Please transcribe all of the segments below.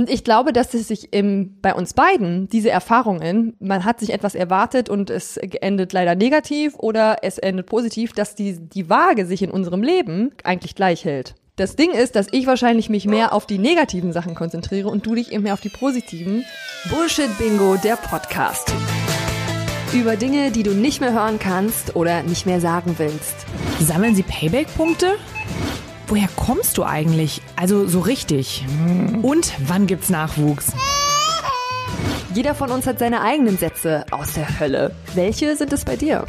Und ich glaube, dass es sich im, bei uns beiden, diese Erfahrungen, man hat sich etwas erwartet und es endet leider negativ oder es endet positiv, dass die, die Waage sich in unserem Leben eigentlich gleich hält. Das Ding ist, dass ich wahrscheinlich mich mehr auf die negativen Sachen konzentriere und du dich eben mehr auf die positiven. Bullshit Bingo, der Podcast. Über Dinge, die du nicht mehr hören kannst oder nicht mehr sagen willst. Sammeln Sie Payback-Punkte? Woher kommst du eigentlich? Also so richtig. Und wann gibt's Nachwuchs? Jeder von uns hat seine eigenen Sätze aus der Hölle. Welche sind es bei dir?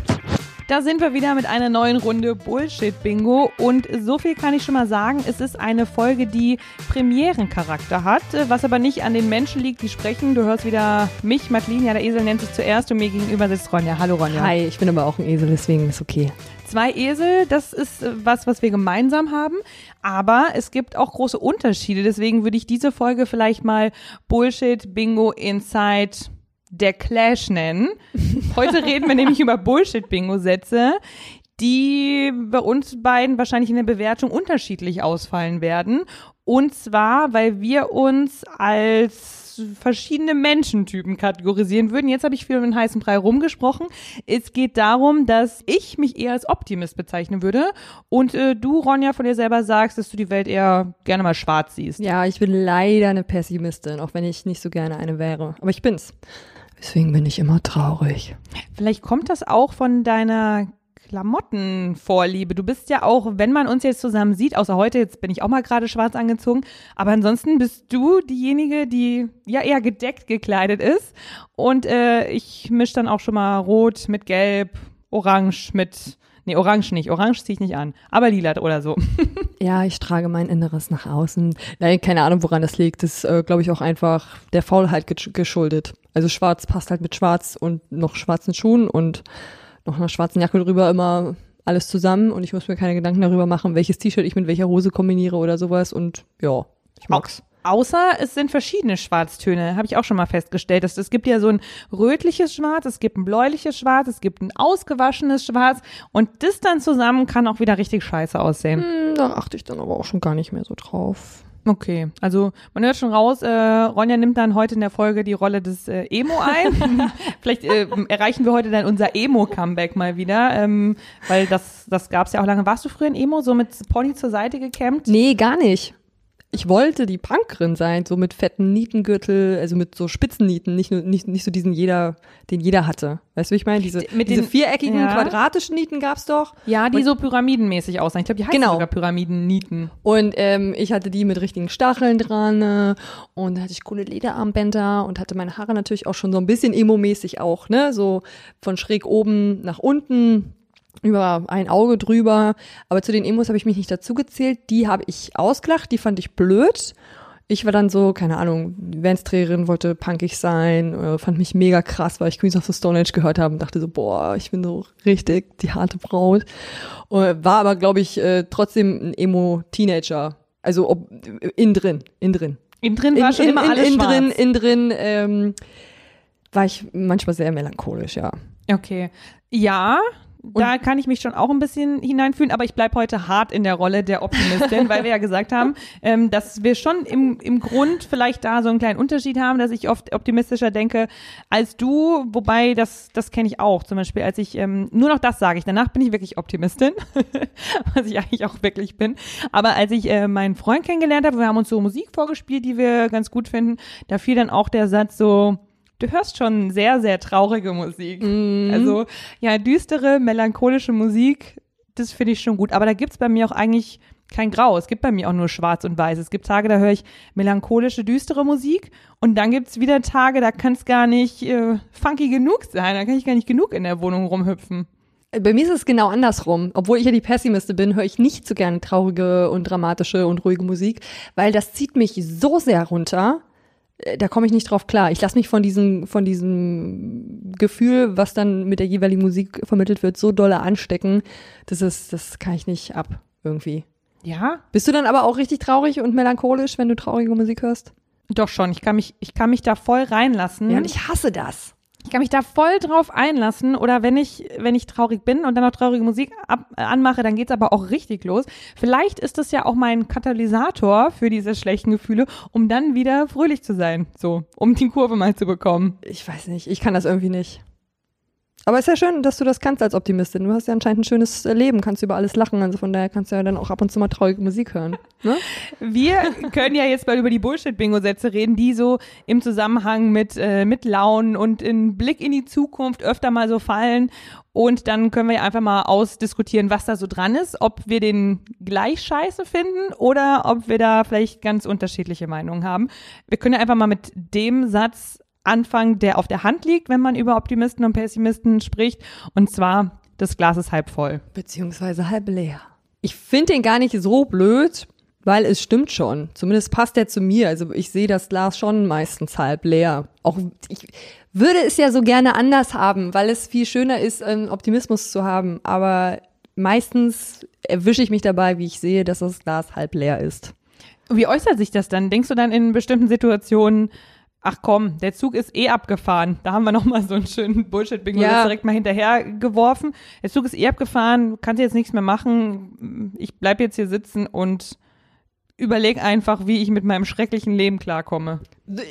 Da sind wir wieder mit einer neuen Runde Bullshit-Bingo. Und so viel kann ich schon mal sagen. Es ist eine Folge, die Premierencharakter hat, was aber nicht an den Menschen liegt, die sprechen. Du hörst wieder mich, Madeline, ja, der Esel nennt es zuerst und mir gegenüber sitzt Ronja. Hallo Ronja. Hi, ich bin aber auch ein Esel, deswegen ist okay. Zwei Esel, das ist was, was wir gemeinsam haben. Aber es gibt auch große Unterschiede. Deswegen würde ich diese Folge vielleicht mal Bullshit, Bingo, Inside der Clash nennen. Heute reden wir nämlich über Bullshit-Bingo-Sätze, die bei uns beiden wahrscheinlich in der Bewertung unterschiedlich ausfallen werden. Und zwar, weil wir uns als verschiedene Menschentypen kategorisieren würden. Jetzt habe ich viel um den heißen Brei rumgesprochen. Es geht darum, dass ich mich eher als Optimist bezeichnen würde und äh, du, Ronja, von dir selber sagst, dass du die Welt eher gerne mal schwarz siehst. Ja, ich bin leider eine Pessimistin, auch wenn ich nicht so gerne eine wäre. Aber ich bin's. Deswegen bin ich immer traurig. Vielleicht kommt das auch von deiner Klamottenvorliebe. Du bist ja auch, wenn man uns jetzt zusammen sieht, außer heute, jetzt bin ich auch mal gerade schwarz angezogen, aber ansonsten bist du diejenige, die ja eher gedeckt gekleidet ist. Und äh, ich mische dann auch schon mal rot mit gelb, orange mit Nee, orange nicht. Orange ziehe ich nicht an. Aber lila oder so. ja, ich trage mein Inneres nach außen. Nein, keine Ahnung, woran das liegt. Das ist, äh, glaube ich, auch einfach der Faulheit geschuldet. Also schwarz passt halt mit schwarz und noch schwarzen Schuhen und noch einer schwarzen Jacke drüber immer alles zusammen und ich muss mir keine Gedanken darüber machen, welches T-Shirt ich mit welcher Hose kombiniere oder sowas und ja, ich mag's. Außer es sind verschiedene Schwarztöne, habe ich auch schon mal festgestellt. Dass, es gibt ja so ein rötliches Schwarz, es gibt ein bläuliches Schwarz, es gibt ein ausgewaschenes Schwarz und das dann zusammen kann auch wieder richtig scheiße aussehen. Hm, da achte ich dann aber auch schon gar nicht mehr so drauf. Okay, also man hört schon raus, äh, Ronja nimmt dann heute in der Folge die Rolle des äh, Emo ein. Vielleicht äh, erreichen wir heute dann unser Emo-Comeback mal wieder, ähm, weil das, das gab es ja auch lange. Warst du früher ein Emo, so mit Pony zur Seite gekämmt? Nee, gar nicht ich wollte die Punkerin sein, so mit fetten Nietengürtel, also mit so Spitzennieten, nicht nur nicht, nicht so diesen jeder, den jeder hatte. Weißt du, wie ich meine? Diese, mit diese den, viereckigen, ja. quadratischen Nieten gab's doch. Ja, die und, so pyramidenmäßig aussehen. Ich glaube, die heißen genau. sogar Pyramiden-Nieten. Und ähm, ich hatte die mit richtigen Stacheln dran äh, und da hatte ich coole Lederarmbänder und hatte meine Haare natürlich auch schon so ein bisschen emo-mäßig auch, ne? So von schräg oben nach unten über ein Auge drüber. Aber zu den Emos habe ich mich nicht dazu gezählt. Die habe ich ausgelacht, die fand ich blöd. Ich war dann so, keine Ahnung, Vans-Trägerin, wollte punkig sein, äh, fand mich mega krass, weil ich Queens of the Stone Age gehört habe und dachte so, boah, ich bin so richtig die harte Braut. War aber, glaube ich, äh, trotzdem ein Emo-Teenager. Also ob, in drin, in drin. In drin war in, schon in, immer in, alles in schwarz. drin, in drin ähm, war ich manchmal sehr melancholisch, ja. Okay. Ja, da kann ich mich schon auch ein bisschen hineinfühlen, aber ich bleib heute hart in der Rolle der Optimistin, weil wir ja gesagt haben, ähm, dass wir schon im, im Grund vielleicht da so einen kleinen Unterschied haben, dass ich oft optimistischer denke als du, wobei das, das kenne ich auch. Zum Beispiel, als ich, ähm, nur noch das sage ich, danach bin ich wirklich Optimistin, was ich eigentlich auch wirklich bin. Aber als ich äh, meinen Freund kennengelernt habe, wir haben uns so Musik vorgespielt, die wir ganz gut finden, da fiel dann auch der Satz so, du hörst schon sehr, sehr traurige Musik. Mhm. Also ja, düstere, melancholische Musik, das finde ich schon gut. Aber da gibt's bei mir auch eigentlich kein Grau. Es gibt bei mir auch nur schwarz und weiß. Es gibt Tage, da höre ich melancholische, düstere Musik. Und dann gibt's wieder Tage, da kann es gar nicht äh, funky genug sein. Da kann ich gar nicht genug in der Wohnung rumhüpfen. Bei mir ist es genau andersrum. Obwohl ich ja die Pessimiste bin, höre ich nicht so gerne traurige und dramatische und ruhige Musik, weil das zieht mich so sehr runter da komme ich nicht drauf klar. Ich lasse mich von diesem, von diesem Gefühl, was dann mit der jeweiligen Musik vermittelt wird, so dolle anstecken. Das ist, das kann ich nicht ab, irgendwie. Ja? Bist du dann aber auch richtig traurig und melancholisch, wenn du traurige Musik hörst? Doch schon. Ich kann mich, ich kann mich da voll reinlassen. Ja, und ich hasse das. Ich kann mich da voll drauf einlassen oder wenn ich, wenn ich traurig bin und dann noch traurige Musik ab, äh, anmache, dann geht's aber auch richtig los. Vielleicht ist das ja auch mein Katalysator für diese schlechten Gefühle, um dann wieder fröhlich zu sein. So, um die Kurve mal zu bekommen. Ich weiß nicht, ich kann das irgendwie nicht. Aber es ist ja schön, dass du das kannst als Optimistin. Du hast ja anscheinend ein schönes äh, Leben, kannst über alles lachen. Also von daher kannst du ja dann auch ab und zu mal traurige Musik hören. Ne? Wir können ja jetzt mal über die Bullshit-Bingo-Sätze reden, die so im Zusammenhang mit, äh, mit Launen und in Blick in die Zukunft öfter mal so fallen. Und dann können wir ja einfach mal ausdiskutieren, was da so dran ist, ob wir den gleich scheiße finden oder ob wir da vielleicht ganz unterschiedliche Meinungen haben. Wir können ja einfach mal mit dem Satz anfangen, der auf der Hand liegt, wenn man über Optimisten und Pessimisten spricht. Und zwar, das Glas ist halb voll. Beziehungsweise halb leer. Ich finde den gar nicht so blöd, weil es stimmt schon. Zumindest passt er zu mir. Also ich sehe das Glas schon meistens halb leer. Auch ich würde es ja so gerne anders haben, weil es viel schöner ist, einen Optimismus zu haben. Aber meistens erwische ich mich dabei, wie ich sehe, dass das Glas halb leer ist. Wie äußert sich das dann? Denkst du dann in bestimmten Situationen, ach komm, der Zug ist eh abgefahren. Da haben wir nochmal so einen schönen Bullshit-Bingo Ja. direkt mal hinterher geworfen. Der Zug ist eh abgefahren, kannst jetzt nichts mehr machen. Ich bleib jetzt hier sitzen und überleg einfach, wie ich mit meinem schrecklichen Leben klarkomme.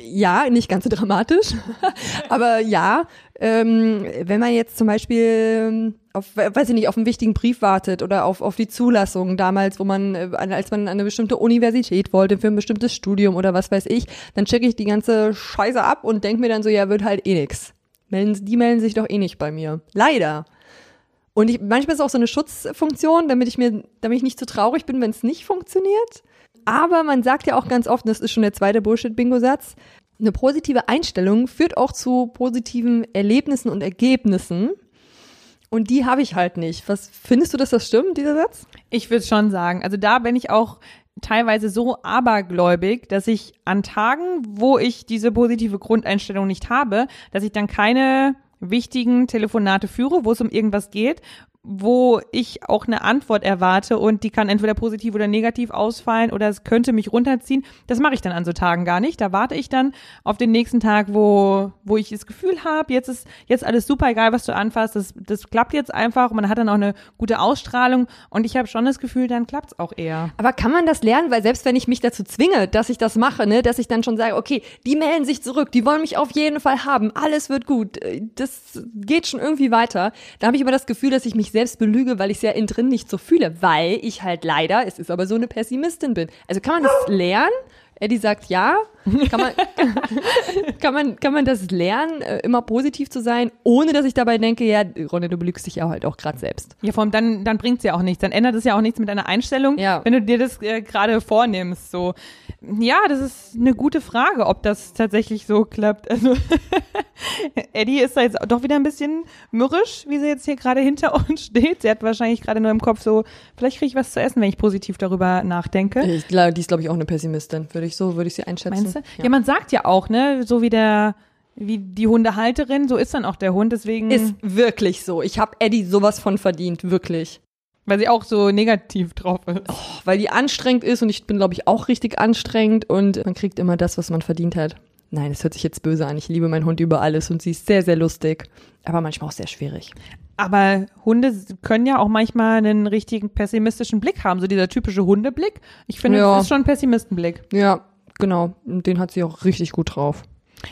Ja, nicht ganz so dramatisch, aber ja, ähm, wenn man jetzt zum Beispiel ähm, auf, weiß ich nicht, auf einen wichtigen Brief wartet oder auf, auf die Zulassung damals, wo man, äh, als man an eine bestimmte Universität wollte für ein bestimmtes Studium oder was weiß ich, dann checke ich die ganze Scheiße ab und denke mir dann so, ja, wird halt eh nix. Melden, die melden sich doch eh nicht bei mir. Leider. Und ich, manchmal ist es auch so eine Schutzfunktion, damit ich mir, damit ich nicht zu traurig bin, wenn es nicht funktioniert. Aber man sagt ja auch ganz oft, das ist schon der zweite Bullshit-Bingo-Satz, eine positive Einstellung führt auch zu positiven Erlebnissen und Ergebnissen. Und die habe ich halt nicht. Was findest du, dass das stimmt, dieser Satz? Ich würde schon sagen. Also da bin ich auch teilweise so abergläubig, dass ich an Tagen, wo ich diese positive Grundeinstellung nicht habe, dass ich dann keine wichtigen Telefonate führe, wo es um irgendwas geht, wo ich auch eine Antwort erwarte und die kann entweder positiv oder negativ ausfallen oder es könnte mich runterziehen. Das mache ich dann an so Tagen gar nicht. Da warte ich dann auf den nächsten Tag, wo, wo ich das Gefühl habe, jetzt ist jetzt alles super, egal was du anfasst, das, das klappt jetzt einfach. Man hat dann auch eine gute Ausstrahlung und ich habe schon das Gefühl, dann klappt's auch eher. Aber kann man das lernen? Weil selbst wenn ich mich dazu zwinge, dass ich das mache, ne, dass ich dann schon sage, okay, die melden sich zurück, die wollen mich auf jeden Fall haben, alles wird gut, äh, das geht schon irgendwie weiter. Da habe ich aber das Gefühl, dass ich mich selbst belüge, weil ich es ja innen drin nicht so fühle, weil ich halt leider, es ist aber so eine Pessimistin bin. Also kann man das lernen? Eddie sagt ja. Kann man, kann man, kann man das lernen, äh, immer positiv zu sein, ohne dass ich dabei denke, ja, Ronne, du belügst dich ja halt auch gerade selbst. Ja, vor allem dann, dann bringt's ja auch nichts. Dann ändert es ja auch nichts mit deiner Einstellung, Ja. wenn du dir das äh, gerade vornimmst. So, ja, das ist eine gute Frage, ob das tatsächlich so klappt. Also Eddie ist da jetzt doch wieder ein bisschen mürrisch, wie sie jetzt hier gerade hinter uns steht. Sie hat wahrscheinlich gerade nur im Kopf so, vielleicht kriege ich was zu essen, wenn ich positiv darüber nachdenke. Ich, die ist, glaube ich, auch eine Pessimistin. Würde ich so, würde ich sie einschätzen. Meinst du? Ja. man sagt ja auch, ne, so wie der, wie die Hundehalterin, so ist dann auch der Hund. Deswegen, Ist wirklich so. Ich habe Eddie sowas von verdient, wirklich. weil sie auch so negativ drauf ist. Weil die anstrengend ist und ich bin, glaube ich, auch richtig anstrengend und man kriegt immer das, was man verdient hat. Nein, das hört sich jetzt böse an. Ich liebe meinen Hund über alles und sie ist sehr, sehr lustig. Aber manchmal auch sehr schwierig. Aber Hunde können ja auch manchmal einen richtigen pessimistischen Blick haben, so dieser typische Hundeblick. Ich finde, Ja. das ist schon ein Pessimistenblick. Ja, genau. Und den hat sie auch richtig gut drauf.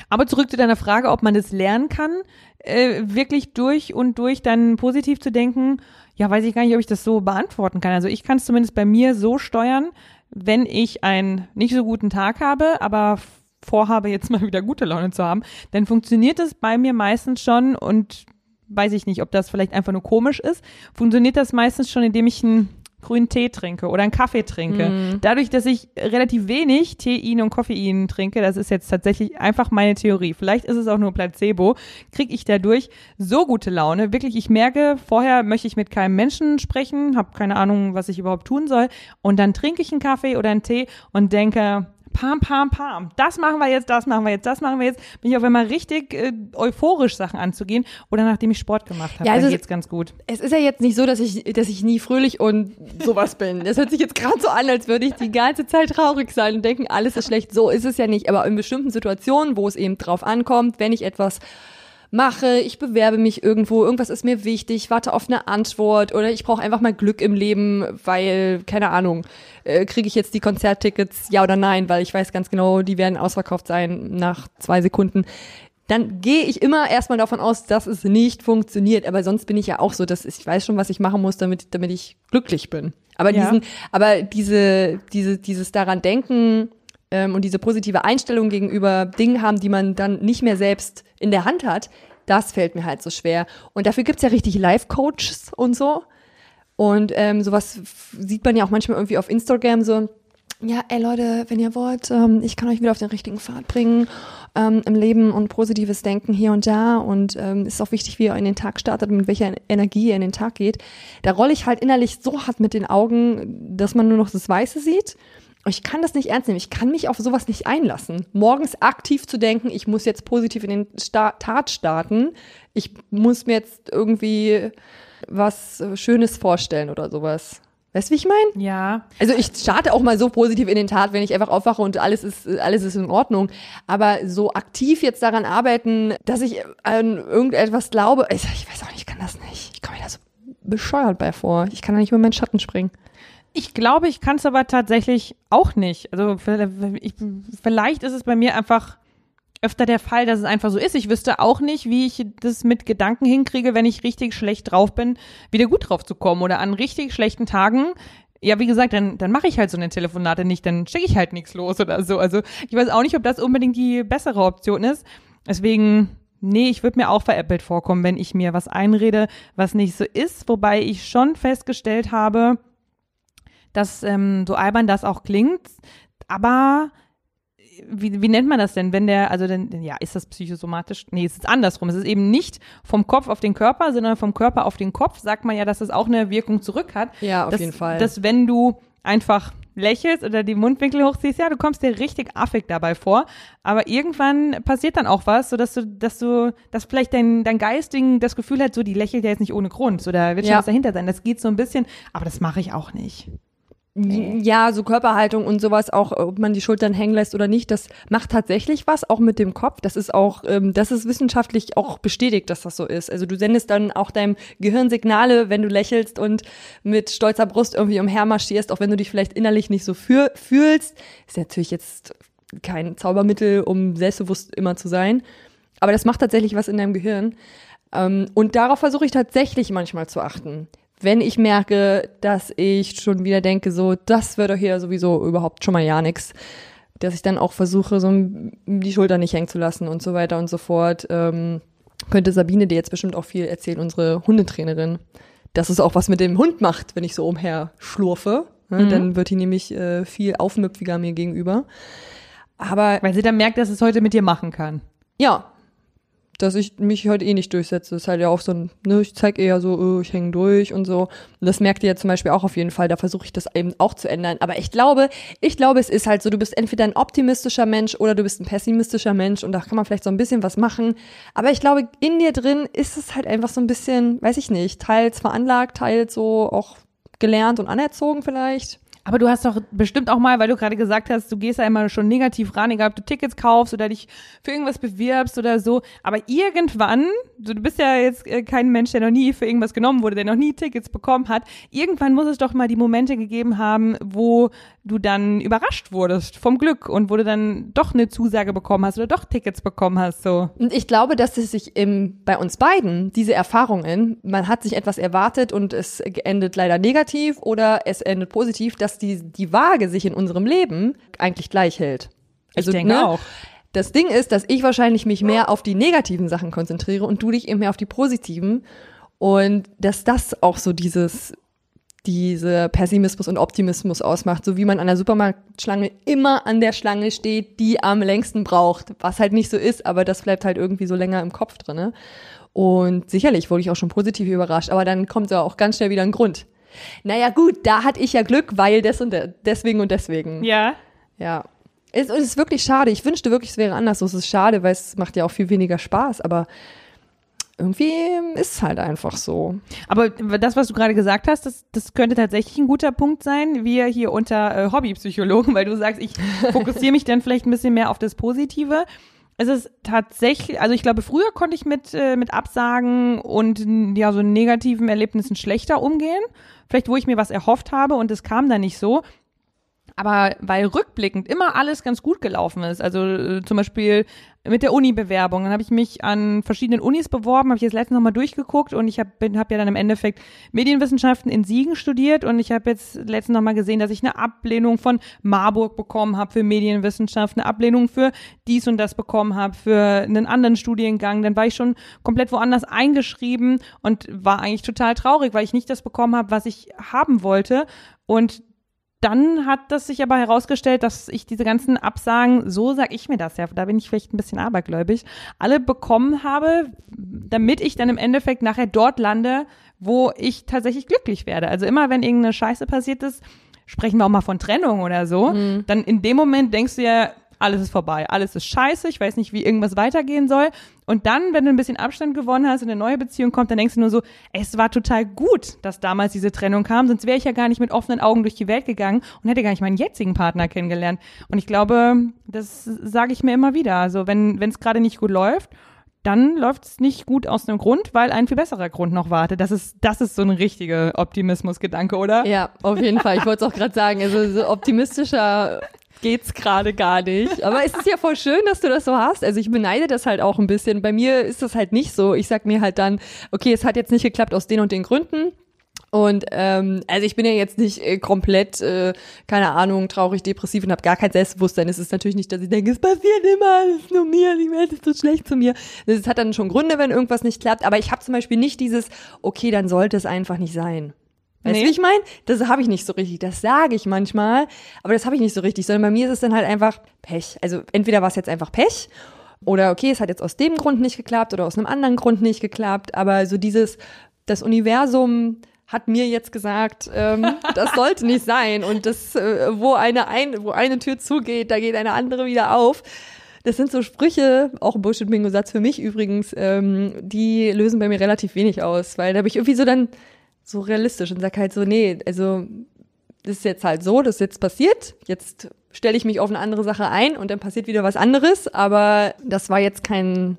Aber zurück zu deiner Frage, ob man das lernen kann, äh, wirklich durch und durch dann positiv zu denken. Ja, weiß ich gar nicht, ob ich das so beantworten kann. Also ich kann es zumindest bei mir so steuern, wenn ich einen nicht so guten Tag habe, aber vorhabe, jetzt mal wieder gute Laune zu haben, dann funktioniert es bei mir meistens schon und weiß ich nicht, ob das vielleicht einfach nur komisch ist, funktioniert das meistens schon, indem ich einen grünen Tee trinke oder einen Kaffee trinke. Dadurch, dass ich relativ wenig Tein und Koffein trinke, das ist jetzt tatsächlich einfach meine Theorie. Vielleicht ist es auch nur Placebo, kriege ich dadurch so gute Laune. Wirklich, ich merke, vorher möchte ich mit keinem Menschen sprechen, habe keine Ahnung, was ich überhaupt tun soll. Und dann trinke ich einen Kaffee oder einen Tee und denke, pam, pam, pam, das machen wir jetzt, das machen wir jetzt, das machen wir jetzt. Bin ich auf einmal richtig äh, euphorisch, Sachen anzugehen. Oder nachdem ich Sport gemacht habe, Ja, also- dann geht's ganz gut. Es ist ja jetzt nicht so, dass ich, dass ich nie fröhlich und sowas bin. Das hört sich jetzt gerade so an, als würde ich die ganze Zeit traurig sein und denken, alles ist schlecht. So ist es ja nicht. Aber in bestimmten Situationen, wo es eben drauf ankommt, wenn ich etwas mache, ich bewerbe mich irgendwo, irgendwas ist mir wichtig, warte auf eine Antwort oder ich brauche einfach mal Glück im Leben, weil, keine Ahnung, äh, kriege ich jetzt die Konzerttickets, ja oder nein, weil ich weiß ganz genau, die werden ausverkauft sein nach zwei Sekunden. Dann gehe ich immer erstmal davon aus, dass es nicht funktioniert. Aber sonst bin ich ja auch so, dass ich weiß schon, was ich machen muss, damit, damit ich glücklich bin. Aber Ja. diesen, aber diese, diese, dieses daran denken, ähm, und diese positive Einstellung gegenüber Dingen haben, die man dann nicht mehr selbst in der Hand hat, das fällt mir halt so schwer. Und dafür gibt's ja richtig Life-Coaches und so. Und ähm, sowas sieht man ja auch manchmal irgendwie auf Instagram so. Ja, ey Leute, wenn ihr wollt, ähm, ich kann euch wieder auf den richtigen Pfad bringen ähm, im Leben und positives Denken hier und da. Und ähm, ist auch wichtig, wie ihr in den Tag startet und mit welcher Energie ihr in den Tag geht. Da rolle ich halt innerlich so hart mit den Augen, dass man nur noch das Weiße sieht. Ich kann das nicht ernst nehmen. Ich kann mich auf sowas nicht einlassen. Morgens aktiv zu denken, ich muss jetzt positiv in den Sta Tat starten. Ich muss mir jetzt irgendwie was äh, Schönes vorstellen oder sowas. Weißt du, wie ich meine? Ja. Also ich starte auch mal so positiv in den Tat, wenn ich einfach aufwache und alles ist, alles ist in Ordnung. Aber so aktiv jetzt daran arbeiten, dass ich an irgendetwas glaube, ich, ich weiß auch nicht, ich kann das nicht. Ich komme mir da so bescheuert bei vor. Ich kann da nicht über meinen Schatten springen. Ich glaube, ich kann es aber tatsächlich auch nicht. Also vielleicht ist es bei mir einfach öfter der Fall, dass es einfach so ist. Ich wüsste auch nicht, wie ich das mit Gedanken hinkriege, wenn ich richtig schlecht drauf bin, wieder gut drauf zu kommen. Oder an richtig schlechten Tagen, ja, wie gesagt, dann, dann mache ich halt so eine Telefonate nicht, dann schicke ich halt nichts los oder so. Also ich weiß auch nicht, ob das unbedingt die bessere Option ist. Deswegen, nee, ich würde mir auch veräppelt vorkommen, wenn ich mir was einrede, was nicht so ist. Wobei ich schon festgestellt habe, dass ähm, so albern das auch klingt, aber wie, wie nennt man das denn, wenn der, also denn, ja, ist das psychosomatisch? Nee, es ist andersrum. Es ist eben nicht vom Kopf auf den Körper, sondern vom Körper auf den Kopf. Sagt man ja, dass es auch eine Wirkung zurück hat. Ja, auf dass, jeden Fall. Dass wenn du einfach lächelst oder die Mundwinkel hochziehst, ja, du kommst dir richtig affig dabei vor. Aber irgendwann passiert dann auch was, so dass du, dass du, dass vielleicht dein, dein Geistigen das Gefühl hat, so, die lächelt ja jetzt nicht ohne Grund. So, da wird schon Ja. was dahinter sein. Das geht so ein bisschen, aber das mache ich auch nicht. Ja, so Körperhaltung und sowas, auch ob man die Schultern hängen lässt oder nicht, das macht tatsächlich was, auch mit dem Kopf. Das ist auch, ähm, das ist wissenschaftlich auch bestätigt, dass das so ist. Also du sendest dann auch deinem Gehirn Signale, wenn du lächelst und mit stolzer Brust irgendwie umhermarschierst, auch wenn du dich vielleicht innerlich nicht so für, fühlst. Ist natürlich jetzt kein Zaubermittel, um selbstbewusst immer zu sein. Aber das macht tatsächlich was in deinem Gehirn. Ähm, und darauf versuche ich tatsächlich manchmal zu achten. Wenn ich merke, dass ich schon wieder denke, so, das wird doch hier sowieso überhaupt schon mal ja nix, dass ich dann auch versuche, so die Schulter nicht hängen zu lassen und so weiter und so fort. Ähm, könnte Sabine dir jetzt bestimmt auch viel erzählen, unsere Hundetrainerin, dass es auch was mit dem Hund macht, wenn ich so umher schlurfe. Ne? Dann wird die nämlich äh, viel aufmüpfiger mir gegenüber. Aber Weil sie dann merkt, dass es heute mit dir machen kann. ja, dass ich mich heute eh nicht durchsetze. Das ist halt ja auch so ein, ne, ich zeig eher so, oh, ich hänge durch und so. Und das merkt ihr ja zum Beispiel auch auf jeden Fall. Da versuche ich das eben auch zu ändern. Aber ich glaube, ich glaube, es ist halt so, du bist entweder ein optimistischer Mensch oder du bist ein pessimistischer Mensch und da kann man vielleicht so ein bisschen was machen. Aber ich glaube, in dir drin ist es halt einfach so ein bisschen, weiß ich nicht, teils veranlagt, teils so auch gelernt und anerzogen vielleicht. Aber du hast doch bestimmt auch mal, weil du gerade gesagt hast, du gehst ja immer schon negativ ran, egal ob du Tickets kaufst oder dich für irgendwas bewirbst oder so. Aber irgendwann, du bist ja jetzt äh, kein Mensch, der noch nie für irgendwas genommen wurde, der noch nie Tickets bekommen hat. Irgendwann muss es doch mal die Momente gegeben haben, wo du dann überrascht wurdest vom Glück und wo du dann doch eine Zusage bekommen hast oder doch Tickets bekommen hast, so. Und ich glaube, dass es sich im, bei uns beiden, diese Erfahrungen, man hat sich etwas erwartet und es endet leider negativ oder es endet positiv, dass die, die Waage sich in unserem Leben eigentlich gleich hält. Also, ich denke auch. Das Ding ist, dass ich wahrscheinlich mich mehr auf die negativen Sachen konzentriere und du dich eben mehr auf die positiven. Und dass das auch so dieses, diese Pessimismus und Optimismus ausmacht, so wie man an der Supermarktschlange immer an der Schlange steht, die am längsten braucht, was halt nicht so ist, aber das bleibt halt irgendwie so länger im Kopf drinne. Und sicherlich wurde ich auch schon positiv überrascht, aber dann kommt ja auch ganz schnell wieder ein Grund. Naja gut, da hatte ich ja Glück, weil des und de deswegen und deswegen. Ja. Ja. Es, es ist wirklich schade. Ich wünschte wirklich, es wäre anders. So, Es ist schade, weil es macht ja auch viel weniger Spaß, aber irgendwie ist es halt einfach so. Aber das, was du gerade gesagt hast, das, das könnte tatsächlich ein guter Punkt sein. Wir hier unter äh, Hobbypsychologen, weil du sagst, ich fokussiere mich dann vielleicht ein bisschen mehr auf das Positive. Es ist tatsächlich, also ich glaube, früher konnte ich mit, äh, mit Absagen und ja, so negativen Erlebnissen schlechter umgehen. Vielleicht, wo ich mir was erhofft habe und es kam dann nicht so. Aber weil rückblickend immer alles ganz gut gelaufen ist. Also äh, zum Beispiel mit der Uni-Bewerbung. Dann habe ich mich an verschiedenen Unis beworben, habe ich jetzt letztens nochmal durchgeguckt und ich habe hab ja dann im Endeffekt Medienwissenschaften in Siegen studiert und ich habe jetzt letztens nochmal gesehen, dass ich eine Ablehnung von Marburg bekommen habe für Medienwissenschaft, eine Ablehnung für dies und das bekommen habe, für einen anderen Studiengang. Dann war ich schon komplett woanders eingeschrieben und war eigentlich total traurig, weil ich nicht das bekommen habe, was ich haben wollte. Und dann hat das sich aber herausgestellt, dass ich diese ganzen Absagen, so sag ich mir das ja, da bin ich vielleicht ein bisschen abergläubig, alle bekommen habe, damit ich dann im Endeffekt nachher dort lande, wo ich tatsächlich glücklich werde. Also immer, wenn irgendeine Scheiße passiert ist, sprechen wir auch mal von Trennung oder so, mhm. dann in dem Moment denkst du ja, alles ist vorbei, alles ist scheiße, ich weiß nicht, wie irgendwas weitergehen soll. Und dann, wenn du ein bisschen Abstand gewonnen hast und eine neue Beziehung kommt, dann denkst du nur so, es war total gut, dass damals diese Trennung kam, sonst wäre ich ja gar nicht mit offenen Augen durch die Welt gegangen und hätte gar nicht meinen jetzigen Partner kennengelernt. Und ich glaube, das sage ich mir immer wieder. Also wenn es gerade nicht gut läuft, dann läuft es nicht gut aus einem Grund, weil ein viel besserer Grund noch wartet. Das ist, das ist so ein richtiger Optimismusgedanke, oder? Ja, auf jeden Fall. Ich wollte es auch gerade sagen. Also so optimistischer geht's gerade gar nicht. Aber es ist ja voll schön, dass du das so hast. Also ich beneide das halt auch ein bisschen. Bei mir ist das halt nicht so. Ich sag mir halt dann, okay, es hat jetzt nicht geklappt aus den und den Gründen. Und ähm, also ich bin ja jetzt nicht äh, komplett, äh, keine Ahnung, traurig, depressiv und habe gar kein Selbstbewusstsein. Es ist natürlich nicht, dass ich denke, es passiert immer, es ist nur mir, die Welt ist so schlecht zu mir. Es hat dann schon Gründe, wenn irgendwas nicht klappt. Aber ich habe zum Beispiel nicht dieses, okay, dann sollte es einfach nicht sein. Weißt du, nee. wie ich meine? Das habe ich nicht so richtig. Das sage ich manchmal, aber das habe ich nicht so richtig, sondern bei mir ist es dann halt einfach Pech. Also entweder war es jetzt einfach Pech oder okay, es hat jetzt aus dem Grund nicht geklappt oder aus einem anderen Grund nicht geklappt, aber so dieses, das Universum hat mir jetzt gesagt, ähm, das sollte nicht sein und das, äh, wo eine ein, wo eine Tür zugeht, da geht eine andere wieder auf. Das sind so Sprüche, auch ein Bullshit-Bingo-Satz für mich übrigens, ähm, die lösen bei mir relativ wenig aus, weil da habe ich irgendwie so dann so realistisch und sag halt so, nee, also das ist jetzt halt so, das ist jetzt passiert, jetzt stelle ich mich auf eine andere Sache ein und dann passiert wieder was anderes, aber das war jetzt kein,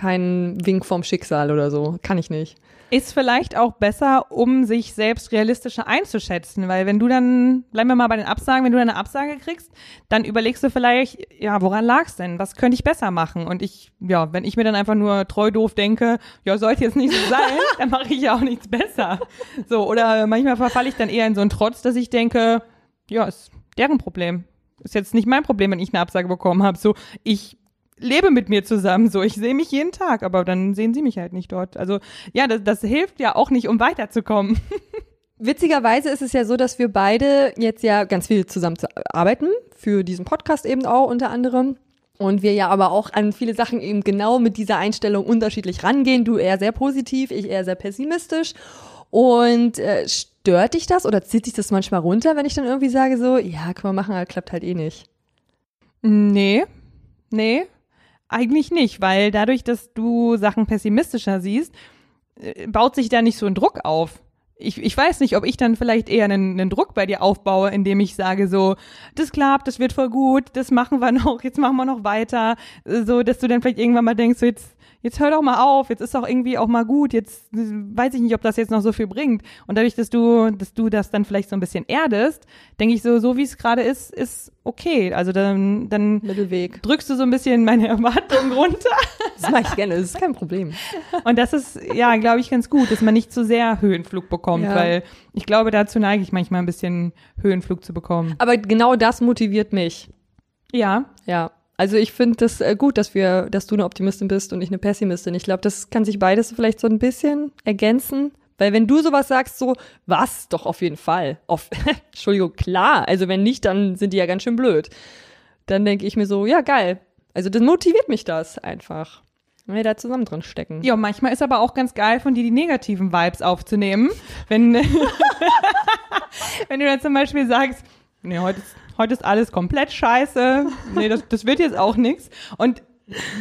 kein Wink vom Schicksal oder so, kann ich nicht ist vielleicht auch besser, um sich selbst realistischer einzuschätzen, weil wenn du dann, bleiben wir mal bei den Absagen, wenn du eine Absage kriegst, dann überlegst du vielleicht, ja, woran lag's denn? Was könnte ich besser machen? Und ich, ja, wenn ich mir dann einfach nur treu doof denke, ja, sollte jetzt nicht so sein, dann mache ich ja auch nichts besser. So, oder manchmal verfalle ich dann eher in so einen Trotz, dass ich denke, ja, ist deren Problem. Ist jetzt nicht mein Problem, wenn ich eine Absage bekommen habe. So, ich lebe mit mir zusammen so. Ich sehe mich jeden Tag, aber dann sehen sie mich halt nicht dort. Also ja, das, das hilft ja auch nicht, um weiterzukommen. Witzigerweise ist es ja so, dass wir beide jetzt ja ganz viel zusammen arbeiten, für diesen Podcast eben auch unter anderem. Und wir ja aber auch an viele Sachen eben genau mit dieser Einstellung unterschiedlich rangehen. Du eher sehr positiv, ich eher sehr pessimistisch. Und äh, stört dich das oder zieht sich das manchmal runter, wenn ich dann irgendwie sage so, ja, können wir machen, aber klappt halt eh nicht? Nee, nee. Eigentlich nicht, weil dadurch, dass du Sachen pessimistischer siehst, äh, baut sich da nicht so ein Druck auf. Ich, ich weiß nicht, ob ich dann vielleicht eher einen, einen Druck bei dir aufbaue, indem ich sage so, das klappt, das wird voll gut, das machen wir noch, jetzt machen wir noch weiter, so, dass du dann vielleicht irgendwann mal denkst, so jetzt jetzt hör doch mal auf, jetzt ist doch irgendwie auch mal gut, jetzt weiß ich nicht, ob das jetzt noch so viel bringt. Und dadurch, dass du, dass du das dann vielleicht so ein bisschen erdest, denke ich so, so wie es gerade ist, ist okay. Also dann, dann Mittelweg. drückst du so ein bisschen meine Erwartungen runter. Das mache ich gerne, das ist kein Problem. Und das ist, ja, glaube ich, ganz gut, dass man nicht zu sehr Höhenflug bekommt, ja. weil ich glaube, dazu neige ich manchmal ein bisschen Höhenflug zu bekommen. Aber genau das motiviert mich. Ja. Ja. Also ich finde das äh, gut, dass wir, dass du eine Optimistin bist und ich eine Pessimistin. Ich glaube, das kann sich beides vielleicht so ein bisschen ergänzen. Weil wenn du sowas sagst, so, was? Doch auf jeden Fall. Auf, Entschuldigung, klar. Also wenn nicht, dann sind die ja ganz schön blöd. Dann denke ich mir so, ja, geil. Also das motiviert mich das einfach. Wenn wir da zusammen drin stecken. Ja, manchmal ist aber auch ganz geil, von dir die negativen Vibes aufzunehmen. Wenn, wenn du dann zum Beispiel sagst, nee, heute ist heute ist alles komplett scheiße. Nee, das, das wird jetzt auch nichts. Und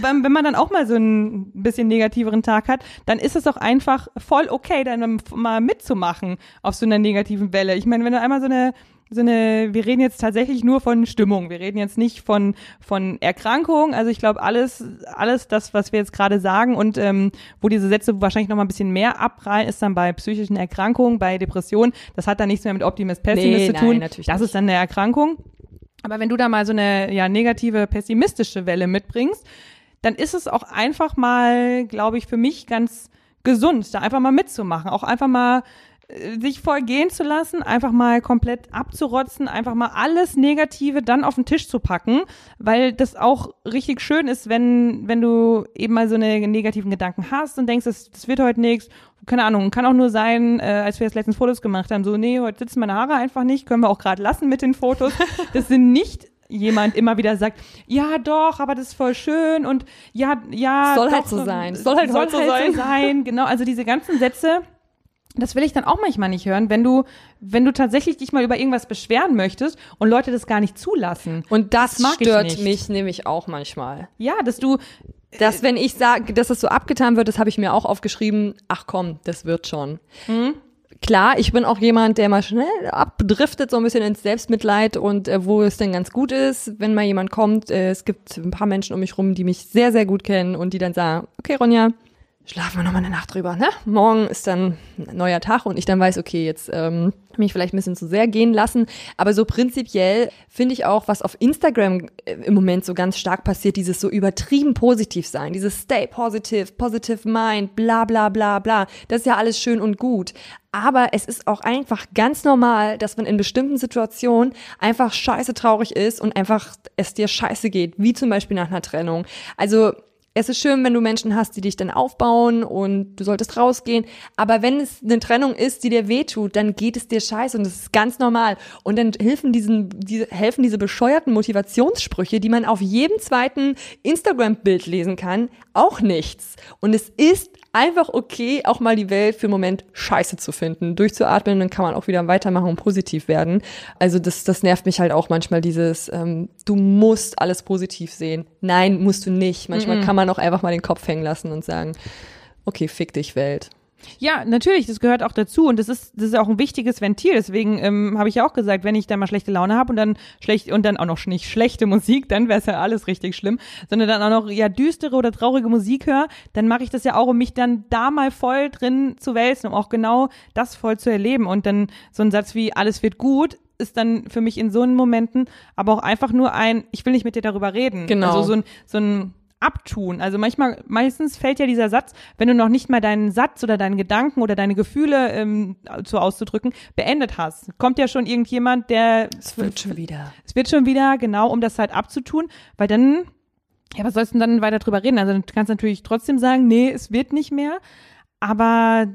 wenn, wenn man dann auch mal so einen bisschen negativeren Tag hat, dann ist es auch einfach voll okay, dann mal mitzumachen auf so einer negativen Welle. Ich meine, wenn du einmal so eine so eine, wir reden jetzt tatsächlich nur von Stimmung. Wir reden jetzt nicht von, von Erkrankung. Also ich glaube, alles, alles das, was wir jetzt gerade sagen und ähm, wo diese Sätze wahrscheinlich noch mal ein bisschen mehr abprallen, ist dann bei psychischen Erkrankungen, bei Depressionen. Das hat dann nichts mehr mit Optimist Pessimist Nee, zu nein, tun. natürlich das nicht. ist dann eine Erkrankung. Aber wenn du da mal so eine ja, negative, pessimistische Welle mitbringst, dann ist es auch einfach mal, glaube ich, für mich ganz gesund, da einfach mal mitzumachen. Auch einfach mal sich voll gehen zu lassen, einfach mal komplett abzurotzen, einfach mal alles Negative dann auf den Tisch zu packen, weil das auch richtig schön ist, wenn, wenn du eben mal so eine negativen Gedanken hast und denkst, das, das wird heute nichts. Keine Ahnung, kann auch nur sein, äh, als wir jetzt letztens Fotos gemacht haben, so, nee, heute sitzen meine Haare einfach nicht, können wir auch gerade lassen mit den Fotos. Das sind nicht jemand immer wieder sagt, ja doch, aber das ist voll schön und ja, ja. Soll halt doch, so sein. Soll halt heute so sein. sein. Genau, also diese ganzen Sätze, das will ich dann auch manchmal nicht hören, wenn du, wenn du tatsächlich dich mal über irgendwas beschweren möchtest und Leute das gar nicht zulassen. Und das, ich stört mich nämlich auch manchmal. Ja, dass du, Dass, wenn ich sage, dass das so abgetan wird, das habe ich mir auch aufgeschrieben, ach komm, das wird schon. Klar, ich bin auch jemand, der mal schnell abdriftet, so ein bisschen ins Selbstmitleid und äh, wo es denn ganz gut ist, wenn mal jemand kommt. Äh, es gibt ein paar Menschen um mich rum, die mich sehr, sehr gut kennen und die dann sagen, okay, Ronja, schlafen wir noch mal eine Nacht drüber, ne? Morgen ist dann ein neuer Tag und ich dann weiß, okay, jetzt ähm, mich vielleicht ein bisschen zu sehr gehen lassen. Aber so prinzipiell finde ich auch, was auf Instagram äh, im Moment so ganz stark passiert, dieses so übertrieben positiv sein, dieses Stay positive, positive mind, bla bla bla bla. Das ist ja alles schön und gut. Aber es ist auch einfach ganz normal, dass man in bestimmten Situationen einfach scheiße traurig ist und einfach es dir scheiße geht, wie zum Beispiel nach einer Trennung. Also es ist schön, wenn du Menschen hast, die dich dann aufbauen und du solltest rausgehen. Aber wenn es eine Trennung ist, die dir wehtut, dann geht es dir scheiße und das ist ganz normal. Und dann helfen diesen, diese, helfen diese bescheuerten Motivationssprüche, die man auf jedem zweiten Instagram-Bild lesen kann, auch nichts. Und es ist einfach okay, auch mal die Welt für einen Moment scheiße zu finden, durchzuatmen, dann kann man auch wieder weitermachen und positiv werden. Also das, das nervt mich halt auch manchmal, dieses, ähm, du musst alles positiv sehen. Nein, musst du nicht. Manchmal kann man auch einfach mal den Kopf hängen lassen und sagen, okay, fick dich Welt. Ja, natürlich, das gehört auch dazu und das ist das ist auch ein wichtiges Ventil. Deswegen ähm, habe ich ja auch gesagt, wenn ich da mal schlechte Laune habe und dann schlecht und dann auch noch nicht schlechte Musik, dann wäre es ja alles richtig schlimm, sondern dann auch noch ja düstere oder traurige Musik höre, dann mache ich das ja auch, um mich dann da mal voll drin zu wälzen, um auch genau das voll zu erleben und dann so ein Satz wie alles wird gut ist dann für mich in so einen Momenten aber auch einfach nur ein, ich will nicht mit dir darüber reden. Genau. Also so ein, so ein abtun. Also manchmal, meistens fällt ja dieser Satz, wenn du noch nicht mal deinen Satz oder deinen Gedanken oder deine Gefühle ähm, so auszudrücken beendet hast. Kommt ja schon irgendjemand, der Es wird schon wieder. es wird schon wieder genau, um das halt abzutun, weil dann ja, was sollst du denn dann weiter drüber reden? Also du kannst natürlich trotzdem sagen, nee, es wird nicht mehr. Aber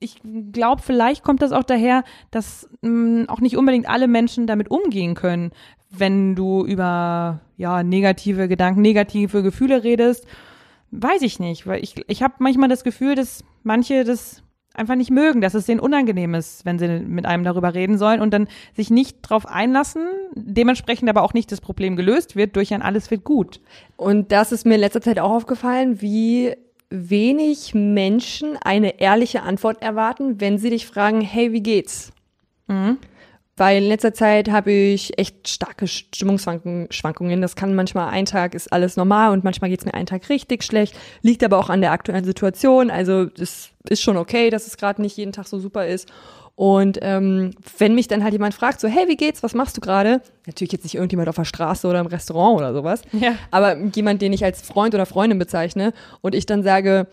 ich glaube, vielleicht kommt das auch daher, dass mh, auch nicht unbedingt alle Menschen damit umgehen können, wenn du über ja negative Gedanken, negative Gefühle redest. Weiß ich nicht, weil ich, ich habe manchmal das Gefühl, dass manche das einfach nicht mögen, dass es denen unangenehm ist, wenn sie mit einem darüber reden sollen und dann sich nicht drauf einlassen, dementsprechend aber auch nicht das Problem gelöst wird durch ein alles wird gut. Und das ist mir in letzter Zeit auch aufgefallen, wie wenig Menschen eine ehrliche Antwort erwarten, wenn sie dich fragen, hey, wie geht's? Weil in letzter Zeit habe ich echt starke Stimmungsschwankungen. Das kann manchmal ein Tag ist alles normal und manchmal geht's mir einen Tag richtig schlecht. Liegt aber auch an der aktuellen Situation. Also das ist schon okay, dass es gerade nicht jeden Tag so super ist. Und ähm, wenn mich dann halt jemand fragt, so, hey, wie geht's, was machst du gerade? Natürlich jetzt nicht irgendjemand auf der Straße oder im Restaurant oder sowas, Ja. aber jemand, den ich als Freund oder Freundin bezeichne und ich dann sage,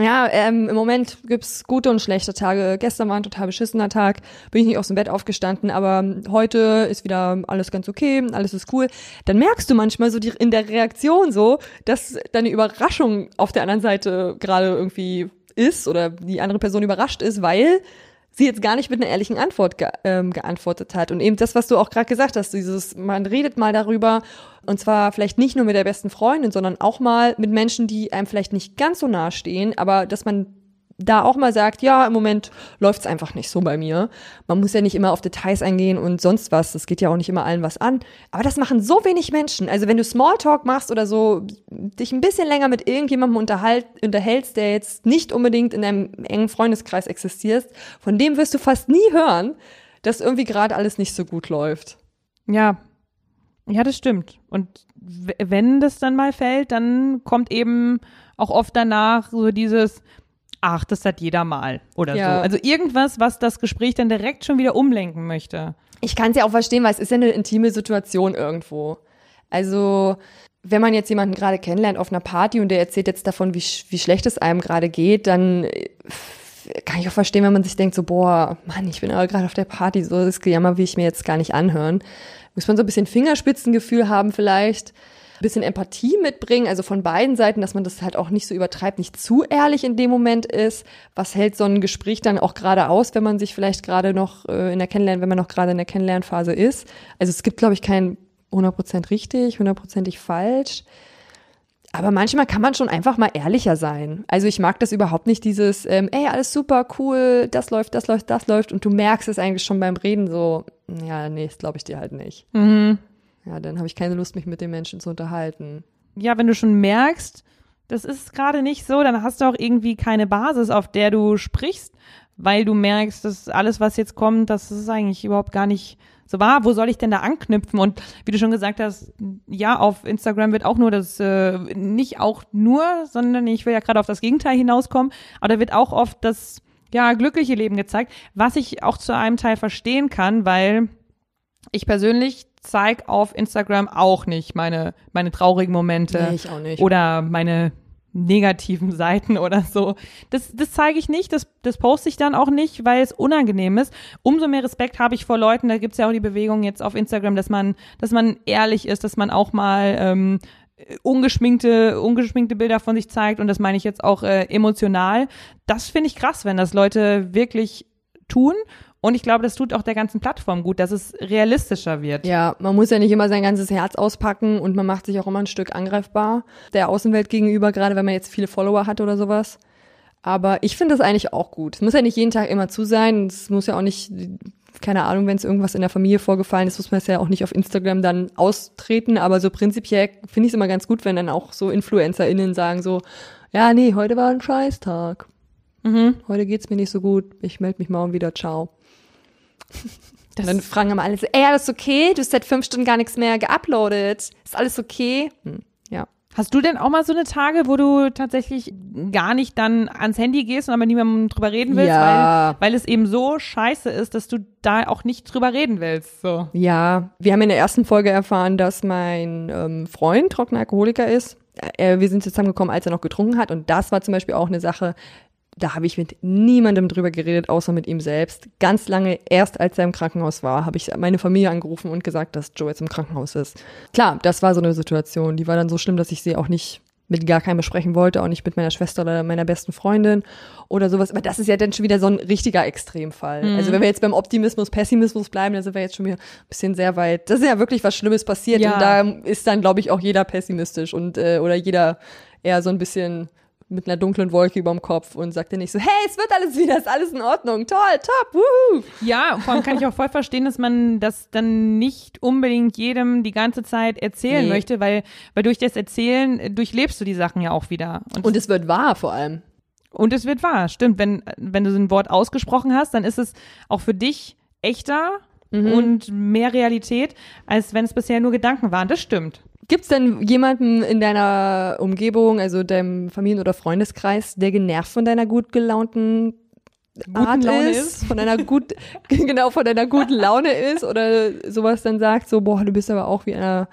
ja, ähm, im Moment gibt's gute und schlechte Tage. Gestern war ein total beschissener Tag, bin ich nicht aus dem Bett aufgestanden, aber heute ist wieder alles ganz okay, alles ist cool. Dann merkst du manchmal so die, in der Reaktion so, dass deine Überraschung auf der anderen Seite gerade irgendwie ist oder die andere Person überrascht ist, weil sie jetzt gar nicht mit einer ehrlichen Antwort ge ähm, geantwortet hat. Und eben das, was du auch gerade gesagt hast, dieses, man redet mal darüber, und zwar vielleicht nicht nur mit der besten Freundin, sondern auch mal mit Menschen, die einem vielleicht nicht ganz so nahe stehen, aber dass man da auch mal sagt, ja, im Moment läuft's einfach nicht so bei mir. Man muss ja nicht immer auf Details eingehen und sonst was. Das geht ja auch nicht immer allen was an. Aber das machen so wenig Menschen. Also wenn du Smalltalk machst oder so, dich ein bisschen länger mit irgendjemandem unterhalt, unterhältst, der jetzt nicht unbedingt in einem engen Freundeskreis existiert, von dem wirst du fast nie hören, dass irgendwie gerade alles nicht so gut läuft. Ja. Ja, das stimmt. Und wenn das dann mal fällt, dann kommt eben auch oft danach so dieses, ach, das hat jeder mal oder Ja. so. Also irgendwas, was das Gespräch dann direkt schon wieder umlenken möchte. Ich kann es ja auch verstehen, weil es ist ja eine intime Situation irgendwo. Also, wenn man jetzt jemanden gerade kennenlernt auf einer Party und der erzählt jetzt davon, wie, wie schlecht es einem gerade geht, dann äh, kann ich auch verstehen, wenn man sich denkt, so, boah, Mann, ich bin aber gerade auf der Party, so das Gejammer will ich mir jetzt gar nicht anhören. Muss man so ein bisschen Fingerspitzengefühl haben vielleicht, bisschen Empathie mitbringen, also von beiden Seiten, dass man das halt auch nicht so übertreibt, nicht zu ehrlich in dem Moment ist. Was hält so ein Gespräch dann auch gerade aus, wenn man sich vielleicht gerade noch äh, in der Kennenlern, wenn man noch gerade in der Kennenlernphase ist? Also es gibt, glaube ich, kein 100% richtig, hundertprozentig falsch. Aber manchmal kann man schon einfach mal ehrlicher sein. Also ich mag das überhaupt nicht, dieses, ähm, ey, alles super, cool, das läuft, das läuft, das läuft. Und du merkst es eigentlich schon beim Reden so, ja, nee, das glaube ich dir halt nicht. Ja, dann habe ich keine Lust, mich mit den Menschen zu unterhalten. Ja, wenn du schon merkst, das ist gerade nicht so, dann hast du auch irgendwie keine Basis, auf der du sprichst, weil du merkst, dass alles, was jetzt kommt, das ist eigentlich überhaupt gar nicht so wahr. Wo soll ich denn da anknüpfen? Und wie du schon gesagt hast, ja, auf Instagram wird auch nur das, äh, nicht auch nur, sondern ich will ja gerade auf das Gegenteil hinauskommen, aber da wird auch oft das, ja, glückliche Leben gezeigt, was ich auch zu einem Teil verstehen kann, weil ich persönlich zeig auf Instagram auch nicht meine, meine traurigen Momente Nee, ich auch nicht. oder meine negativen Seiten oder so. Das, das zeige ich nicht, das, das poste ich dann auch nicht, weil es unangenehm ist. Umso mehr Respekt habe ich vor Leuten, da gibt's ja auch die Bewegung jetzt auf Instagram, dass man, dass man ehrlich ist, dass man auch mal ähm, ungeschminkte, ungeschminkte Bilder von sich zeigt und das meine ich jetzt auch äh, emotional. Das finde ich krass, wenn das Leute wirklich tun. Und ich glaube, das tut auch der ganzen Plattform gut, dass es realistischer wird. Ja, man muss ja nicht immer sein ganzes Herz auspacken und man macht sich auch immer ein Stück angreifbar der Außenwelt gegenüber, gerade wenn man jetzt viele Follower hat oder sowas. Aber ich finde das eigentlich auch gut. Es muss ja nicht jeden Tag immer zu sein. Es muss ja auch nicht, keine Ahnung, wenn es irgendwas in der Familie vorgefallen ist, muss man es ja auch nicht auf Instagram dann austreten. Aber so prinzipiell finde ich es immer ganz gut, wenn dann auch so InfluencerInnen sagen so, ja, nee, heute war ein Scheißtag. Mhm. Heute geht's mir nicht so gut. Ich melde mich morgen wieder. Ciao. Das, dann fragen immer alle so, ey, alles okay? Du hast seit fünf Stunden gar nichts mehr geuploadet. Ist alles okay? Hm, ja. Hast du denn auch mal so eine Tage, wo du tatsächlich gar nicht dann ans Handy gehst und aber niemandem drüber reden willst, Ja. weil, weil es eben so scheiße ist, dass du da auch nicht drüber reden willst? So. Ja, wir haben in der ersten Folge erfahren, dass mein ähm, Freund trockener Alkoholiker ist. Äh, wir sind zusammengekommen, als er noch getrunken hat. Und das war zum Beispiel auch eine Sache, da habe ich mit niemandem drüber geredet, außer mit ihm selbst. Ganz lange, erst als er im Krankenhaus war, habe ich meine Familie angerufen und gesagt, dass Joe jetzt im Krankenhaus ist. Klar, das war so eine Situation, die war dann so schlimm, dass ich sie auch nicht mit gar keinem besprechen wollte, auch nicht mit meiner Schwester oder meiner besten Freundin oder sowas. Aber das ist ja dann schon wieder so ein richtiger Extremfall. Also wenn wir jetzt beim Optimismus, Pessimismus bleiben, dann sind wir jetzt schon wieder ein bisschen sehr weit. Das ist ja wirklich was Schlimmes passiert Ja. und da ist dann, glaube ich, auch jeder pessimistisch und äh, oder jeder eher so ein bisschen mit einer dunklen Wolke überm Kopf und sagt dann nicht so, hey, es wird alles wieder, ist alles in Ordnung, toll, top, wuhu. Ja, und vor allem kann ich auch voll verstehen, dass man das dann nicht unbedingt jedem die ganze Zeit erzählen Nee. möchte, weil, weil durch das Erzählen äh, durchlebst du die Sachen ja auch wieder. Und es wird wahr vor allem. Und es wird wahr, stimmt. Wenn, wenn du so ein Wort ausgesprochen hast, dann ist es auch für dich echter und mehr Realität, als wenn es bisher nur Gedanken waren. Das stimmt. Gibt's denn jemanden in deiner Umgebung, also deinem Familien- oder Freundeskreis, der genervt von deiner gut gelaunten Art Laune ist, ist? von deiner gut, genau, von deiner guten Laune ist oder sowas dann sagt, so, boah, du bist aber auch wie einer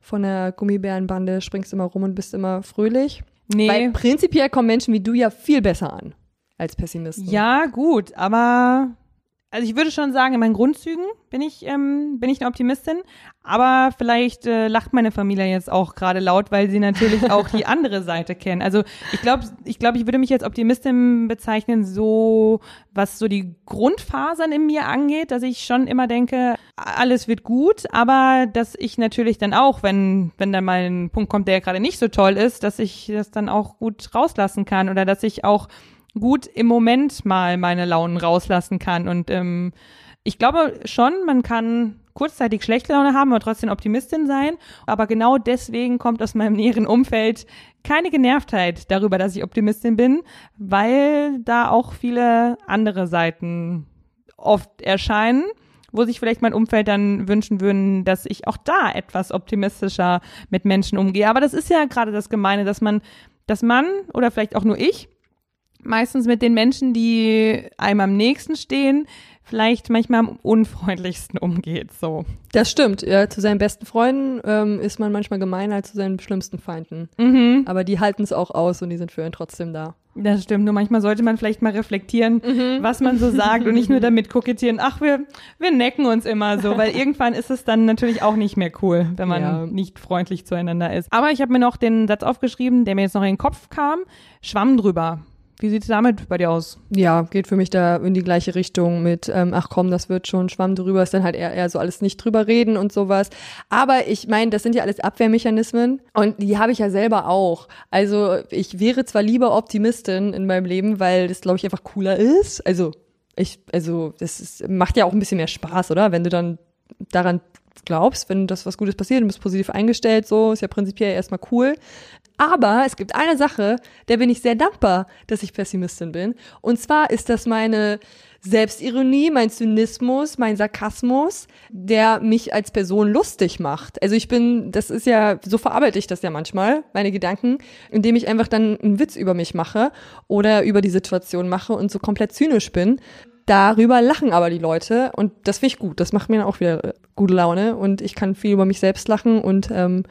von der Gummibärenbande, springst immer rum und bist immer fröhlich. Nee. Weil prinzipiell kommen Menschen wie du ja viel besser an als Pessimisten. Ja, gut, aber also ich würde schon sagen, in meinen Grundzügen bin ich, ähm, bin ich eine Optimistin, aber vielleicht äh, lacht meine Familie jetzt auch gerade laut, weil sie natürlich auch die andere Seite kennen. Also ich glaube, ich glaube, ich würde mich als Optimistin bezeichnen, so was so die Grundfasern in mir angeht, dass ich schon immer denke, alles wird gut, aber dass ich natürlich dann auch, wenn wenn dann mal ein Punkt kommt, der gerade nicht so toll ist, dass ich das dann auch gut rauslassen kann oder dass ich auch gut im Moment mal meine Launen rauslassen kann. Und ähm, ich glaube schon, man kann kurzzeitig schlechte Laune haben, aber trotzdem Optimistin sein. Aber genau deswegen kommt aus meinem näheren Umfeld keine Genervtheit darüber, dass ich Optimistin bin, weil da auch viele andere Seiten oft erscheinen. wo sich vielleicht mein Umfeld dann wünschen würden, dass ich auch da etwas optimistischer mit Menschen umgehe. Aber das ist ja gerade das Gemeine, dass man, dass man oder vielleicht auch nur ich meistens mit den Menschen, die einem am nächsten stehen, vielleicht manchmal am unfreundlichsten umgeht. So. Das stimmt. Ja, zu seinen besten Freunden ähm, ist man manchmal gemeiner als zu seinen schlimmsten Feinden. Mhm. Aber die halten es auch aus und die sind für einen trotzdem da. Das stimmt. Nur manchmal sollte man vielleicht mal reflektieren, Mhm. was man so sagt und nicht nur damit kokettieren, ach, wir, wir necken uns immer so, weil irgendwann ist es dann natürlich auch nicht mehr cool, wenn man Ja. nicht freundlich zueinander ist. Aber ich habe mir noch den Satz aufgeschrieben, der mir jetzt noch in den Kopf kam. Schwamm drüber. Wie sieht's damit bei dir aus? Ja, geht für mich da in die gleiche Richtung mit, ähm, ach komm, das wird schon, Schwamm drüber, ist dann halt eher, eher so alles nicht drüber reden und sowas. Aber ich meine, das sind ja alles Abwehrmechanismen und die habe ich ja selber auch. Also ich wäre zwar lieber Optimistin in meinem Leben, weil das, glaube ich, einfach cooler ist. Also ich, also das ist, macht ja auch ein bisschen mehr Spaß, oder? Wenn du dann daran glaubst, wenn das was Gutes passiert und bist positiv eingestellt, so ist ja prinzipiell erstmal cool. Aber es gibt eine Sache, der bin ich sehr dankbar, dass ich Pessimistin bin. Und zwar ist das meine Selbstironie, mein Zynismus, mein Sarkasmus, der mich als Person lustig macht. Also ich bin, das ist ja, so verarbeite ich das ja manchmal, meine Gedanken, indem ich einfach dann einen Witz über mich mache oder über die Situation mache und so komplett zynisch bin. Darüber lachen aber die Leute und das finde ich gut. Das macht mir auch wieder gute Laune und ich kann viel über mich selbst lachen und ähm,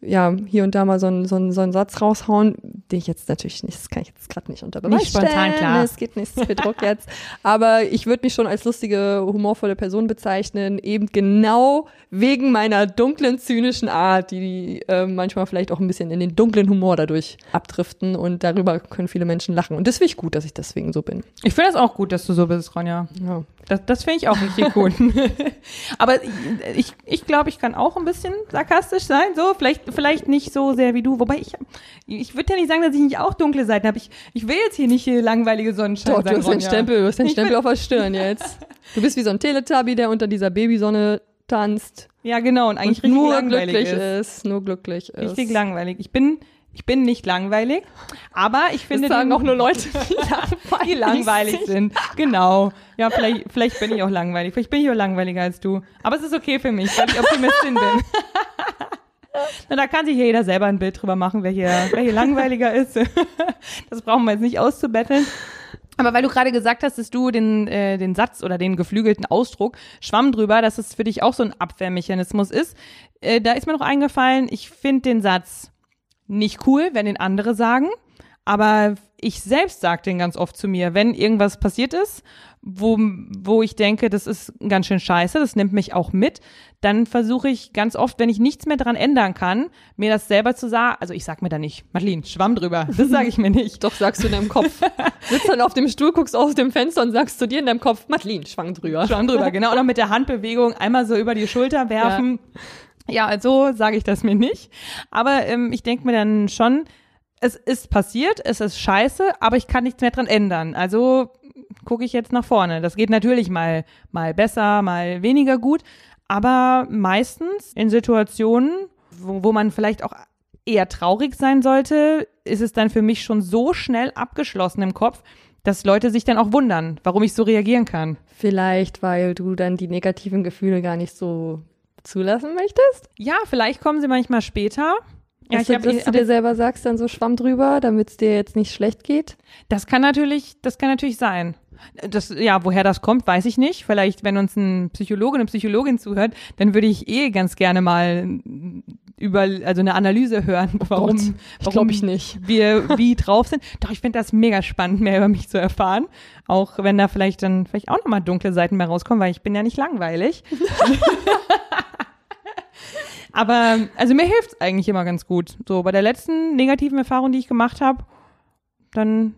ja, hier und da mal so einen, so einen, so einen Satz raushauen, den ich jetzt natürlich nicht, das kann ich jetzt gerade nicht unter Beweis Nicht spontan, stellen. klar. Es geht nichts für Druck jetzt. Aber ich würde mich schon als lustige, humorvolle Person bezeichnen, eben genau wegen meiner dunklen, zynischen Art, die äh, manchmal vielleicht auch ein bisschen in den dunklen Humor dadurch abdriften und darüber können viele Menschen lachen. Und das finde ich gut, dass ich deswegen so bin. Ich finde das auch gut, dass du so bist, Ronja. Ja. Das, das finde ich auch richtig cool. Aber ich, ich glaube, ich kann auch ein bisschen sarkastisch sein. So, vielleicht, vielleicht nicht so sehr wie du. Wobei ich, ich würde ja nicht sagen, dass ich nicht auch dunkle Seiten habe. Ich, ich will jetzt hier nicht hier langweilige Sonnenschein Doch, sein. du hast den Ronja. Stempel, du hast den Stempel auf der Stirn jetzt. Du bist wie so ein Teletubby, der unter dieser Babysonne tanzt Ja, genau. Und eigentlich und richtig nur langweilig glücklich ist. ist. Nur glücklich ist. Richtig langweilig. Ich bin, ich bin nicht langweilig, aber ich finde Das sagen auch nur Leute, die langweilig, die langweilig sind. Genau. Ja, vielleicht, vielleicht bin ich auch langweilig. Vielleicht bin ich auch langweiliger als du. Aber es ist okay für mich, weil ich Optimistin bin. Na, da kann sich ja jeder selber ein Bild drüber machen, wer hier, wer hier langweiliger ist. Das brauchen wir jetzt nicht auszubetteln. Aber weil du gerade gesagt hast, dass du den, äh, den Satz oder den geflügelten Ausdruck Schwamm drüber, dass es für dich auch so ein Abwehrmechanismus ist, äh, da ist mir noch eingefallen, ich finde den Satz nicht cool, wenn den andere sagen, aber ich selbst sage den ganz oft zu mir, wenn irgendwas passiert ist, wo, wo ich denke, das ist ganz schön scheiße, das nimmt mich auch mit, dann versuche ich ganz oft, wenn ich nichts mehr dran ändern kann, mir das selber zu sagen, also ich sag mir da nicht, Madeline, schwamm drüber, das sage ich mir nicht. Doch, sagst du in deinem Kopf. Sitzt dann auf dem Stuhl, guckst aus dem Fenster und sagst zu dir in deinem Kopf, Madeline, schwang drüber. Schwamm drüber, genau. Oder mit der Handbewegung einmal so über die Schulter werfen. Ja, so sage ich das mir nicht. Aber ähm, ich denke mir dann schon, es ist passiert, es ist scheiße, aber ich kann nichts mehr dran ändern. Also gucke ich jetzt nach vorne. Das geht natürlich mal, mal besser, mal weniger gut. Aber meistens in Situationen, wo, wo man vielleicht auch eher traurig sein sollte, ist es dann für mich schon so schnell abgeschlossen im Kopf, dass Leute sich dann auch wundern, warum ich so reagieren kann. Vielleicht, weil du dann die negativen Gefühle gar nicht so zulassen möchtest? Ja, vielleicht kommen sie manchmal später. Ja, dass ich du, hab, dass ich, du dir selber sagst, dann so schwamm drüber, damit es dir jetzt nicht schlecht geht? das kann natürlich, das kann natürlich sein. Das, ja, woher das kommt, weiß ich nicht. Vielleicht, wenn uns ein Psychologe, eine Psychologin zuhört, dann würde ich eh ganz gerne mal über, also eine Analyse hören, warum, Gott, ich warum ich nicht. wir wie drauf sind. Doch, ich finde das mega spannend, mehr über mich zu erfahren. Auch wenn da vielleicht dann vielleicht auch nochmal dunkle Seiten mehr rauskommen, weil ich bin ja nicht langweilig. Aber also mir hilft es eigentlich immer ganz gut. So bei der letzten negativen Erfahrung, die ich gemacht habe, dann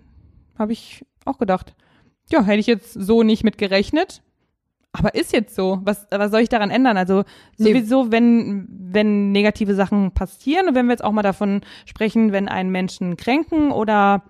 habe ich auch gedacht, ja, hätte ich jetzt so nicht mit gerechnet. Aber ist jetzt so. Was, was soll ich daran ändern? Also Nee. sowieso, wenn, wenn negative Sachen passieren und wenn wir jetzt auch mal davon sprechen, wenn einen Menschen kränken oder,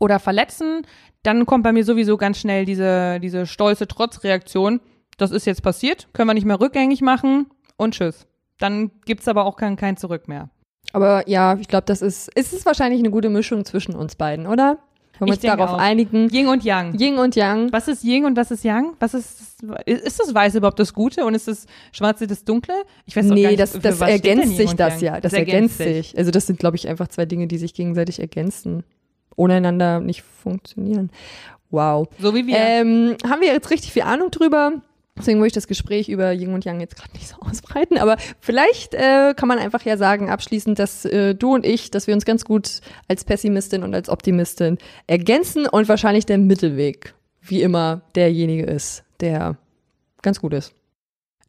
oder verletzen, dann kommt bei mir sowieso ganz schnell diese, diese stolze Trotzreaktion. Das ist jetzt passiert, können wir nicht mehr rückgängig machen und tschüss. Dann gibt's aber auch kein, kein Zurück mehr. Aber ja, ich glaube, das ist, es ist wahrscheinlich eine gute Mischung zwischen uns beiden, oder? Wollen wir uns darauf auch. einigen? Yin und Yang. Yin und Yang. Was ist Yin und was ist Yang? Was ist, ist das Weiße überhaupt das Gute und ist das Schwarze das Dunkle? Ich weiß Nee, nicht, das, das ergänzt sich das ja. Das, Das ergänzt ergänzt sich. Also das sind, glaube ich, einfach zwei Dinge, die sich gegenseitig ergänzen. Ohne einander nicht funktionieren. Wow. So wie wir. Ähm, haben wir jetzt richtig viel Ahnung drüber. Deswegen wollte ich das Gespräch über Yin und Yang jetzt gerade nicht so ausbreiten. Aber vielleicht äh, kann man einfach ja sagen, abschließend, dass äh, du und ich, dass wir uns ganz gut als Pessimistin und als Optimistin ergänzen und wahrscheinlich der Mittelweg, wie immer, derjenige ist, der ganz gut ist.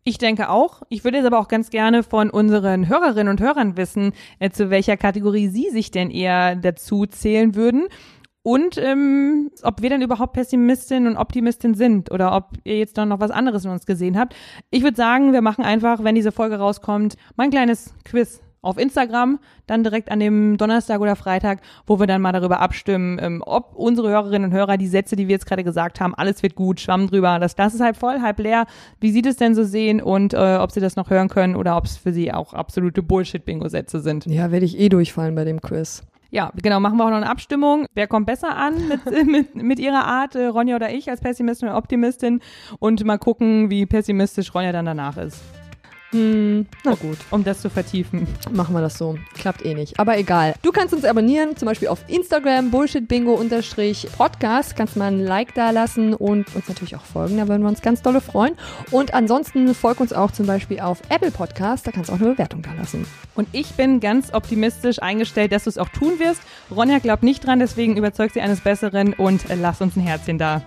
Ich denke auch. Ich würde jetzt aber auch ganz gerne von unseren Hörerinnen und Hörern wissen, äh, zu welcher Kategorie sie sich denn eher dazu zählen würden. Und ähm, ob wir denn überhaupt Pessimistin und Optimistin sind oder ob ihr jetzt doch noch was anderes in uns gesehen habt. Ich würde sagen, wir machen einfach, wenn diese Folge rauskommt, mal ein kleines Quiz auf Instagram, dann direkt an dem Donnerstag oder Freitag, wo wir dann mal darüber abstimmen, ähm, ob unsere Hörerinnen und Hörer die Sätze, die wir jetzt gerade gesagt haben, alles wird gut, schwamm drüber, das Glas ist halb voll, halb leer, wie sie das denn so sehen und äh, ob sie das noch hören können oder ob es für sie auch absolute Bullshit-Bingo-Sätze sind. Ja, werde ich eh durchfallen bei dem Quiz. Ja, genau, machen wir auch noch eine Abstimmung. Wer kommt besser an mit, mit, mit ihrer Art, äh, Ronja oder ich als Pessimistin oder Optimistin und mal gucken, wie pessimistisch Ronja dann danach ist, Hm, na gut. um das zu vertiefen. Machen wir das so. Klappt eh nicht. Aber egal. Du kannst uns abonnieren, zum Beispiel auf Instagram, bullshitbingo-podcast. Kannst mal ein Like da lassen und uns natürlich auch folgen. Da würden wir uns ganz dolle freuen. Und ansonsten folg uns auch zum Beispiel auf Apple Podcast. Da kannst du auch eine Bewertung da lassen. Und ich bin ganz optimistisch eingestellt, dass du es auch tun wirst. Ronja glaubt nicht dran, deswegen überzeugt sie eines Besseren und lass uns ein Herzchen da.